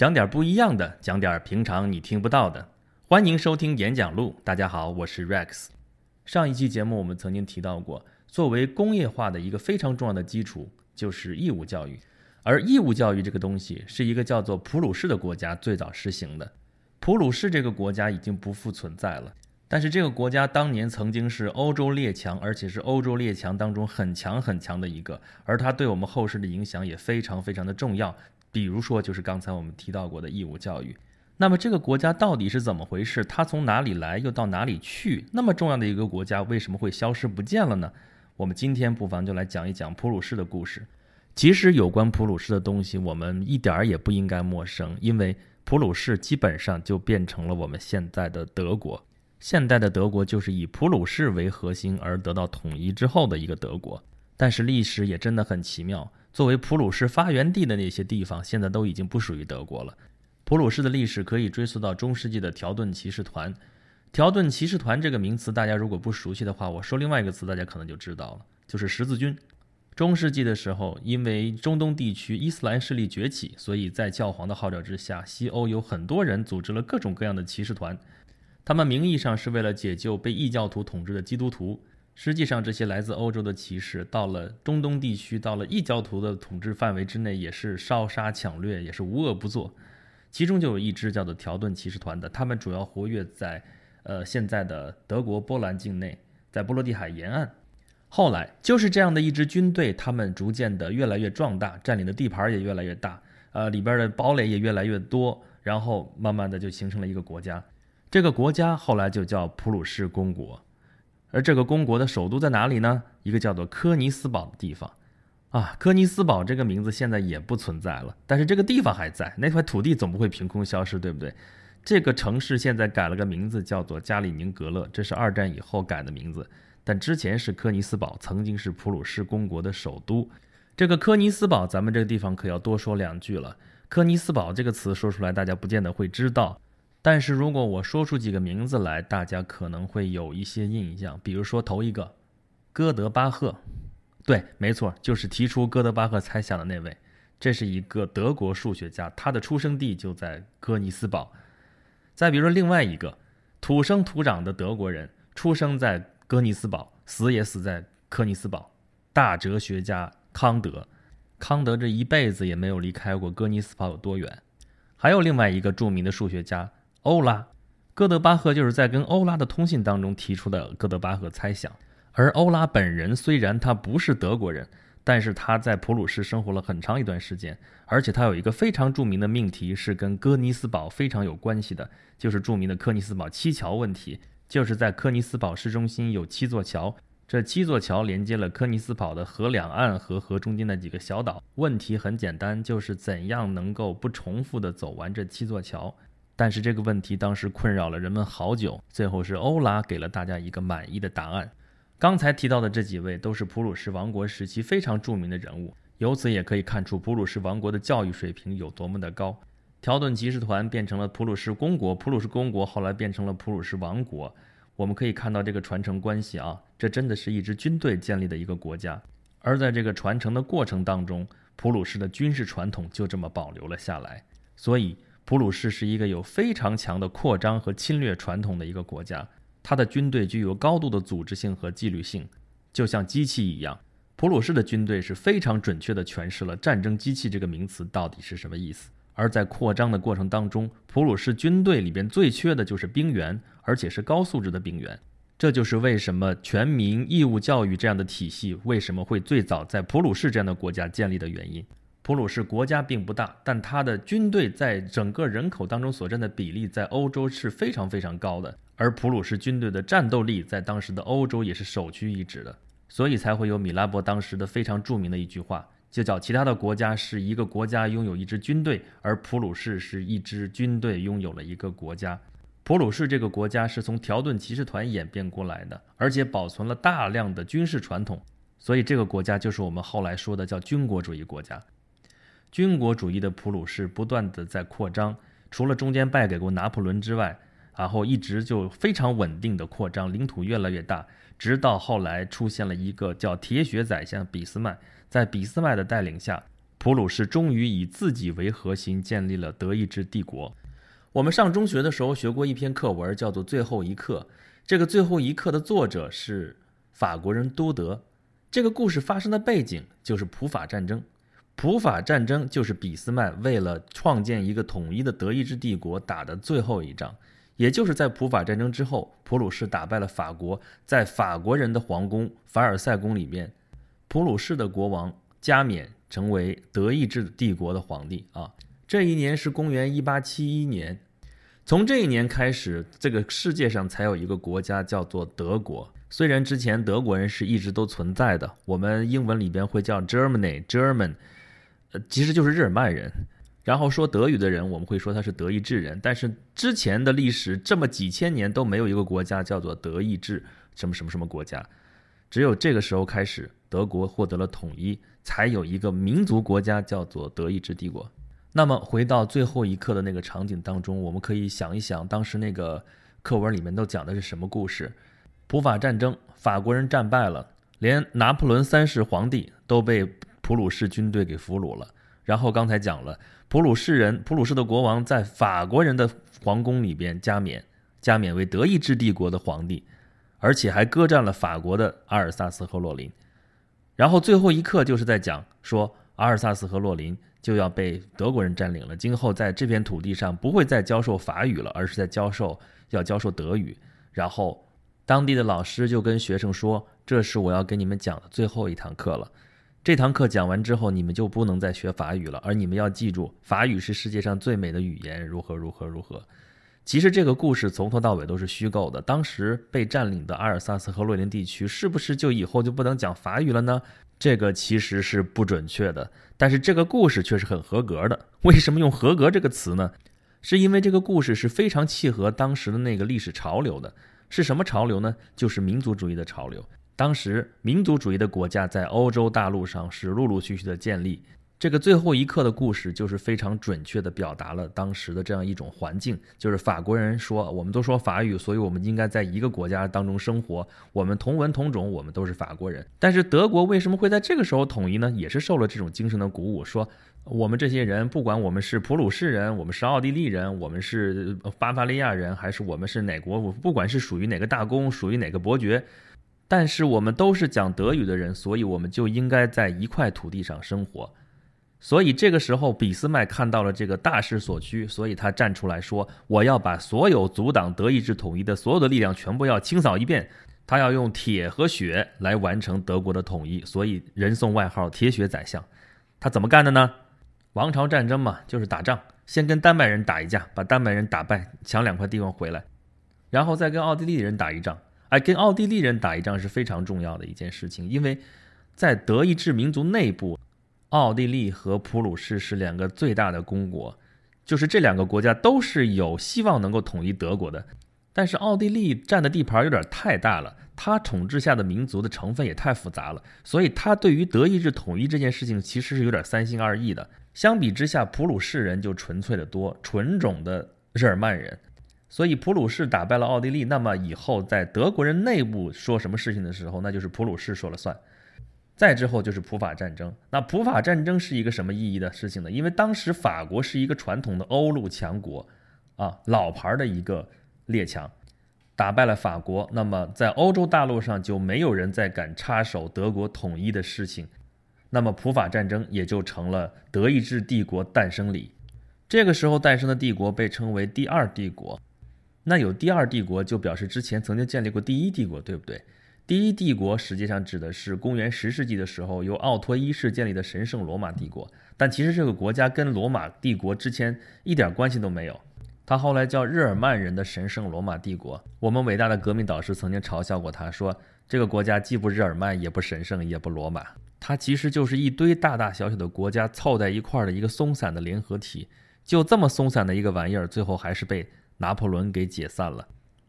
讲点不一样的，讲点平常你听不到的。欢迎收听演讲录。大家好，我是 Rex。上一期节目我们曾经提到过，作为工业化的一个非常重要的基础就是义务教育，而义务教育这个东西是一个叫做普鲁士的国家最早实行的。普鲁士这个国家已经不复存在了，但是这个国家当年曾经是欧洲列强，而且是欧洲列强当中很强很强的一个，而它对我们后世的影响也非常非常的重要。比如说，就是刚才我们提到过的义务教育。那么这个国家到底是怎么回事？它从哪里来，又到哪里去？那么重要的一个国家，为什么会消失不见了呢？我们今天不妨就来讲一讲普鲁士的故事。其实有关普鲁士的东西，我们一点儿也不应该陌生，因为普鲁士基本上就变成了我们现在的德国。现代的德国就是以普鲁士为核心而得到统一之后的一个德国。但是历史也真的很奇妙。作为普鲁士发源地的那些地方，现在都已经不属于德国了。普鲁士的历史可以追溯到中世纪的条顿骑士团。条顿骑士团这个名词，大家如果不熟悉的话，我说另外一个词，大家可能就知道了，就是十字军。中世纪的时候，因为中东地区伊斯兰势力崛起，所以在教皇的号召之下，西欧有很多人组织了各种各样的骑士团。他们名义上是为了解救被异教徒统治的基督徒。实际上，这些来自欧洲的骑士到了中东地区，到了异教徒的统治范围之内，也是烧杀抢掠，也是无恶不作。其中就有一支叫做条顿骑士团的，他们主要活跃在呃现在的德国波兰境内，在波罗的海沿岸。后来就是这样的一支军队，他们逐渐的越来越壮大，占领的地盘也越来越大，呃里边的堡垒也越来越多，然后慢慢的就形成了一个国家。这个国家后来就叫普鲁士公国。而这个公国的首都在哪里呢？一个叫做科尼斯堡的地方，啊，科尼斯堡这个名字现在也不存在了，但是这个地方还在，那块土地总不会凭空消失，对不对？这个城市现在改了个名字，叫做加里宁格勒，这是二战以后改的名字，但之前是科尼斯堡，曾经是普鲁士公国的首都。这个科尼斯堡，咱们这个地方可要多说两句了。科尼斯堡这个词说出来，大家不见得会知道。但是如果我说出几个名字来，大家可能会有一些印象。比如说头一个，哥德巴赫，对，没错，就是提出哥德巴赫猜想的那位。这是一个德国数学家，他的出生地就在哥尼斯堡。再比如说另外一个，土生土长的德国人，出生在哥尼斯堡，死也死在哥尼斯堡，大哲学家康德。康德这一辈子也没有离开过哥尼斯堡有多远。还有另外一个著名的数学家。欧拉，哥德巴赫就是在跟欧拉的通信当中提出的哥德巴赫猜想。而欧拉本人虽然他不是德国人，但是他在普鲁士生活了很长一段时间，而且他有一个非常著名的命题是跟哥尼斯堡非常有关系的，就是著名的科尼斯堡七桥问题。就是在科尼斯堡市中心有七座桥，这七座桥连接了科尼斯堡的河两岸和河中间的几个小岛。问题很简单，就是怎样能够不重复的走完这七座桥。但是这个问题当时困扰了人们好久，最后是欧拉给了大家一个满意的答案。刚才提到的这几位都是普鲁士王国时期非常著名的人物，由此也可以看出普鲁士王国的教育水平有多么的高。条顿骑士团变成了普鲁士公国，普鲁士公国后来变成了普鲁士王国。我们可以看到这个传承关系啊，这真的是一支军队建立的一个国家。而在这个传承的过程当中，普鲁士的军事传统就这么保留了下来，所以。普鲁士是一个有非常强的扩张和侵略传统的一个国家，它的军队具有高度的组织性和纪律性，就像机器一样。普鲁士的军队是非常准确地诠释了“战争机器”这个名词到底是什么意思。而在扩张的过程当中，普鲁士军队里边最缺的就是兵员，而且是高素质的兵员。这就是为什么全民义务教育这样的体系为什么会最早在普鲁士这样的国家建立的原因。普鲁士国家并不大，但它的军队在整个人口当中所占的比例在欧洲是非常非常高的，而普鲁士军队的战斗力在当时的欧洲也是首屈一指的，所以才会有米拉伯当时的非常著名的一句话，就叫其他的国家是一个国家拥有一支军队，而普鲁士是一支军队拥有了一个国家。普鲁士这个国家是从条顿骑士团演变过来的，而且保存了大量的军事传统，所以这个国家就是我们后来说的叫军国主义国家。军国主义的普鲁士不断的在扩张，除了中间败给过拿破仑之外，然后一直就非常稳定的扩张，领土越来越大，直到后来出现了一个叫铁血宰相俾斯麦，在俾斯麦的带领下，普鲁士终于以自己为核心建立了德意志帝国。我们上中学的时候学过一篇课文，叫做《最后一课》。这个《最后一课》的作者是法国人都德。这个故事发生的背景就是普法战争。普法战争就是俾斯麦为了创建一个统一的德意志帝国打的最后一仗。也就是在普法战争之后，普鲁士打败了法国，在法国人的皇宫凡尔赛宫里面，普鲁士的国王加冕成为德意志帝国的皇帝啊。这一年是公元一八七一年，从这一年开始，这个世界上才有一个国家叫做德国。虽然之前德国人是一直都存在的，我们英文里边会叫 Germany，German，其实就是日耳曼人。然后说德语的人，我们会说他是德意志人。但是之前的历史这么几千年都没有一个国家叫做德意志什么什么什么国家，只有这个时候开始，德国获得了统一，才有一个民族国家叫做德意志帝国。那么回到最后一刻的那个场景当中，我们可以想一想，当时那个课文里面都讲的是什么故事？普法战争，法国人战败了，连拿破仑三世皇帝都被普鲁士军队给俘虏了。然后刚才讲了。普鲁士人，普鲁士的国王在法国人的皇宫里边加冕，加冕为德意志帝国的皇帝，而且还割占了法国的阿尔萨斯和洛林。然后最后一刻就是在讲说，阿尔萨斯和洛林就要被德国人占领了，今后在这片土地上不会再教授法语了，而是在教授要教授德语。然后当地的老师就跟学生说：“这是我要给你们讲的最后一堂课了。”这堂课讲完之后，你们就不能再学法语了，而你们要记住，法语是世界上最美的语言，如何如何如何。其实这个故事从头到尾都是虚构的。当时被占领的阿尔萨斯和洛林地区，是不是就以后就不能讲法语了呢？这个其实是不准确的。但是这个故事却是很合格的。为什么用“合格”这个词呢？是因为这个故事是非常契合当时的那个历史潮流的。是什么潮流呢？就是民族主义的潮流。当时民族主义的国家在欧洲大陆上是陆陆续续的建立。这个最后一刻的故事就是非常准确的表达了当时的这样一种环境，就是法国人说，我们都说法语，所以我们应该在一个国家当中生活，我们同文同种，我们都是法国人。但是德国为什么会在这个时候统一呢？也是受了这种精神的鼓舞，说我们这些人，不管我们是普鲁士人，我们是奥地利人，我们是巴伐利亚人，还是我们是哪国，不管是属于哪个大公，属于哪个伯爵。但是我们都是讲德语的人，所以我们就应该在一块土地上生活。所以这个时候，俾斯麦看到了这个大势所趋，所以他站出来说：“我要把所有阻挡德意志统一的所有的力量全部要清扫一遍。他要用铁和血来完成德国的统一，所以人送外号‘铁血宰相’。他怎么干的呢？王朝战争嘛，就是打仗，先跟丹麦人打一架，把丹麦人打败，抢两块地方回来，然后再跟奥地利人打一仗。”哎，跟奥地利人打一仗是非常重要的一件事情，因为在德意志民族内部，奥地利和普鲁士是两个最大的公国，就是这两个国家都是有希望能够统一德国的。但是奥地利占的地盘有点太大了，他统治下的民族的成分也太复杂了，所以他对于德意志统一这件事情其实是有点三心二意的。相比之下，普鲁士人就纯粹的多，纯种的日耳曼人。所以普鲁士打败了奥地利，那么以后在德国人内部说什么事情的时候，那就是普鲁士说了算。再之后就是普法战争。那普法战争是一个什么意义的事情呢？因为当时法国是一个传统的欧陆强国，啊，老牌的一个列强，打败了法国，那么在欧洲大陆上就没有人再敢插手德国统一的事情，那么普法战争也就成了德意志帝国诞生礼。这个时候诞生的帝国被称为第二帝国。那有第二帝国，就表示之前曾经建立过第一帝国，对不对？第一帝国实际上指的是公元十世纪的时候由奥托一世建立的神圣罗马帝国，但其实这个国家跟罗马帝国之前一点关系都没有。他后来叫日耳曼人的神圣罗马帝国。我们伟大的革命导师曾经嘲笑过他，说这个国家既不日耳曼，也不神圣，也不罗马，它其实就是一堆大大小小的国家凑在一块儿的一个松散的联合体。就这么松散的一个玩意儿，最后还是被。拿破仑给解散了，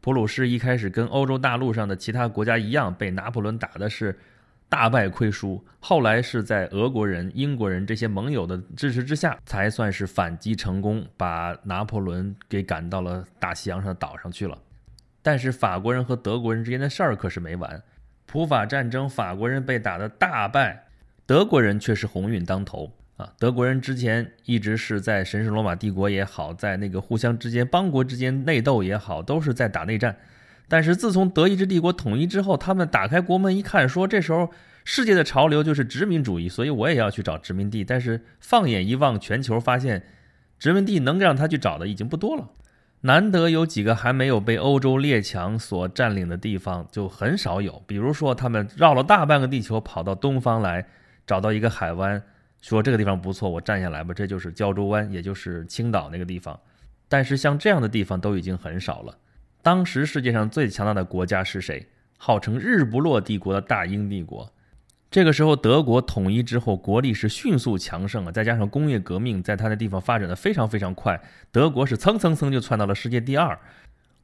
普鲁士一开始跟欧洲大陆上的其他国家一样，被拿破仑打的是大败亏输。后来是在俄国人、英国人这些盟友的支持之下，才算是反击成功，把拿破仑给赶到了大西洋上的岛上去了。但是法国人和德国人之间的事儿可是没完，普法战争法国人被打的大败，德国人却是鸿运当头。啊，德国人之前一直是在神圣罗马帝国也好，在那个互相之间邦国之间内斗也好，都是在打内战。但是自从德意志帝国统一之后，他们打开国门一看，说这时候世界的潮流就是殖民主义，所以我也要去找殖民地。但是放眼一望全球，发现殖民地能让他去找的已经不多了。难得有几个还没有被欧洲列强所占领的地方，就很少有。比如说，他们绕了大半个地球跑到东方来，找到一个海湾，说这个地方不错，我占下来吧。这就是胶州湾，也就是青岛那个地方。但是像这样的地方都已经很少了。当时世界上最强大的国家是谁？号称日不落帝国的大英帝国。这个时候，德国统一之后，国力是迅速强盛啊，再加上工业革命在它的地方发展的非常非常快，德国是蹭蹭蹭就窜到了世界第二。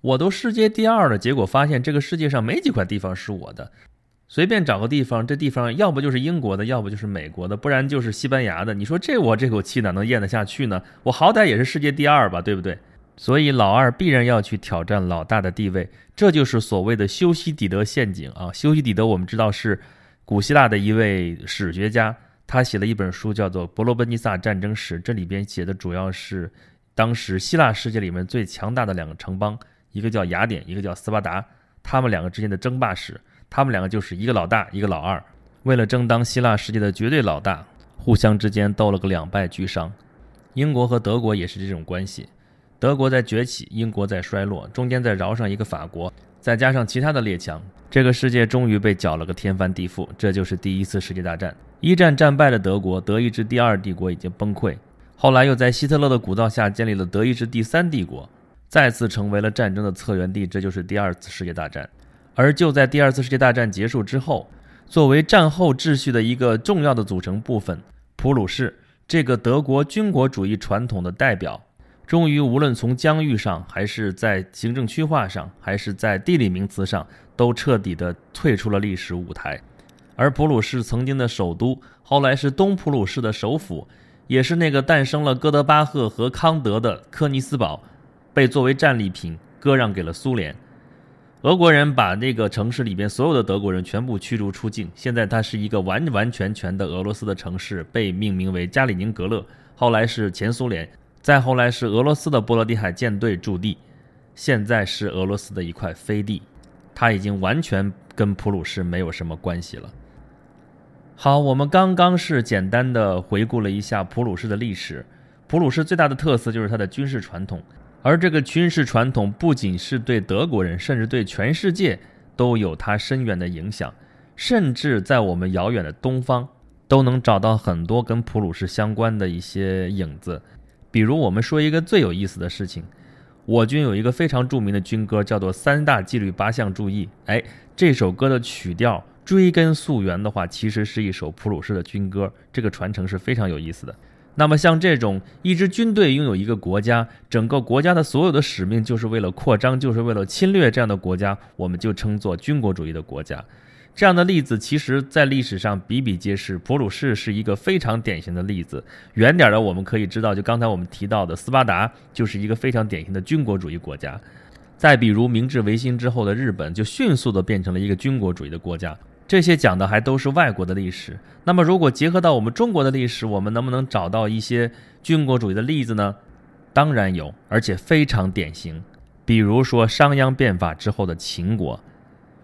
我都世界第二了，结果发现这个世界上没几块地方是我的，随便找个地方，这地方要不就是英国的，要不就是美国的，不然就是西班牙的。你说这我这口气哪能咽得下去呢？我好歹也是世界第二吧，对不对？所以老二必然要去挑战老大的地位，这就是所谓的修昔底德陷阱啊。修昔底德我们知道是。古希腊的一位史学家，他写了一本书，叫做《伯罗奔尼撒战争史》。这里边写的主要是当时希腊世界里面最强大的两个城邦，一个叫雅典，一个叫斯巴达，他们两个之间的争霸史。他们两个就是一个老大，一个老二，为了争当希腊世界的绝对老大，互相之间斗了个两败俱伤。英国和德国也是这种关系，德国在崛起，英国在衰落，中间再饶上一个法国。再加上其他的列强，这个世界终于被搅了个天翻地覆。这就是第一次世界大战。一战战败的德国，德意志第二帝国已经崩溃。后来又在希特勒的鼓噪下建立了德意志第三帝国，再次成为了战争的策源地。这就是第二次世界大战。而就在第二次世界大战结束之后，作为战后秩序的一个重要的组成部分，普鲁士这个德国军国主义传统的代表。终于，无论从疆域上，还是在行政区划上，还是在地理名词上，都彻底的退出了历史舞台。而普鲁士曾经的首都，后来是东普鲁士的首府，也是那个诞生了哥德巴赫和康德的科尼斯堡，被作为战利品割让给了苏联。俄国人把那个城市里边所有的德国人全部驱逐出境，现在它是一个完完全全的俄罗斯的城市，被命名为加里宁格勒，后来是前苏联。再后来是俄罗斯的波罗的海舰队驻地，现在是俄罗斯的一块飞地，它已经完全跟普鲁士没有什么关系了。好，我们刚刚是简单的回顾了一下普鲁士的历史。普鲁士最大的特色就是它的军事传统，而这个军事传统不仅是对德国人，甚至对全世界都有它深远的影响，甚至在我们遥远的东方都能找到很多跟普鲁士相关的一些影子。比如，我们说一个最有意思的事情，我军有一个非常著名的军歌，叫做《三大纪律八项注意》。哎，这首歌的曲调追根溯源的话，其实是一首普鲁士的军歌。这个传承是非常有意思的。那么，像这种一支军队拥有一个国家，整个国家的所有的使命就是为了扩张，就是为了侵略这样的国家，我们就称作军国主义的国家。这样的例子，其实在历史上比比皆是。普鲁士是一个非常典型的例子。远点的，我们可以知道，就刚才我们提到的斯巴达，就是一个非常典型的军国主义国家。再比如明治维新之后的日本，就迅速的变成了一个军国主义的国家。这些讲的还都是外国的历史。那么，如果结合到我们中国的历史，我们能不能找到一些军国主义的例子呢？当然有，而且非常典型。比如说商鞅变法之后的秦国。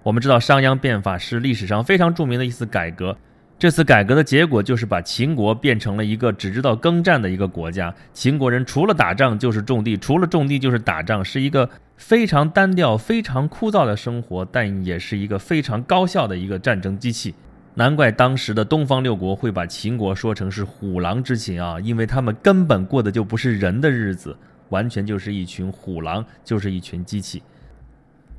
我们知道商鞅变法是历史上非常著名的一次改革，这次改革的结果就是把秦国变成了一个只知道耕战的一个国家。秦国人除了打仗就是种地，除了种地就是打仗，是一个非常单调、非常枯燥的生活，但也是一个非常高效的一个战争机器。难怪当时的东方六国会把秦国说成是虎狼之秦啊，因为他们根本过的就不是人的日子，完全就是一群虎狼，就是一群机器。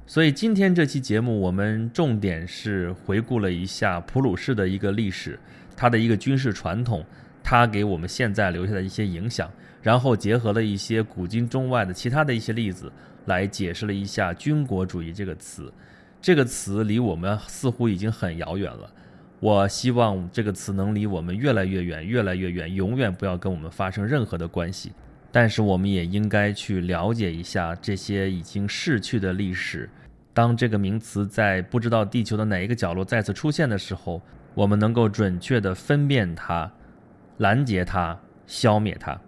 所以今天这期节目，我们重点是回顾了一下普鲁士的一个历史，它的一个军事传统，它给我们现在留下的一些影响，然后结合了一些古今中外的其他的一些例子，来解释了一下军国主义这个词。这个词离我们似乎已经很遥远了。我希望这个词能离我们越来越远，越来越远，永远不要跟我们发生任何的关系。但是我们也应该去了解一下这些已经逝去的历史。当这个名词在不知道地球的哪一个角落再次出现的时候，我们能够准确地分辨它，拦截它，消灭它。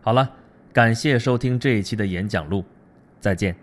好了，感谢收听这一期的演讲录，再见。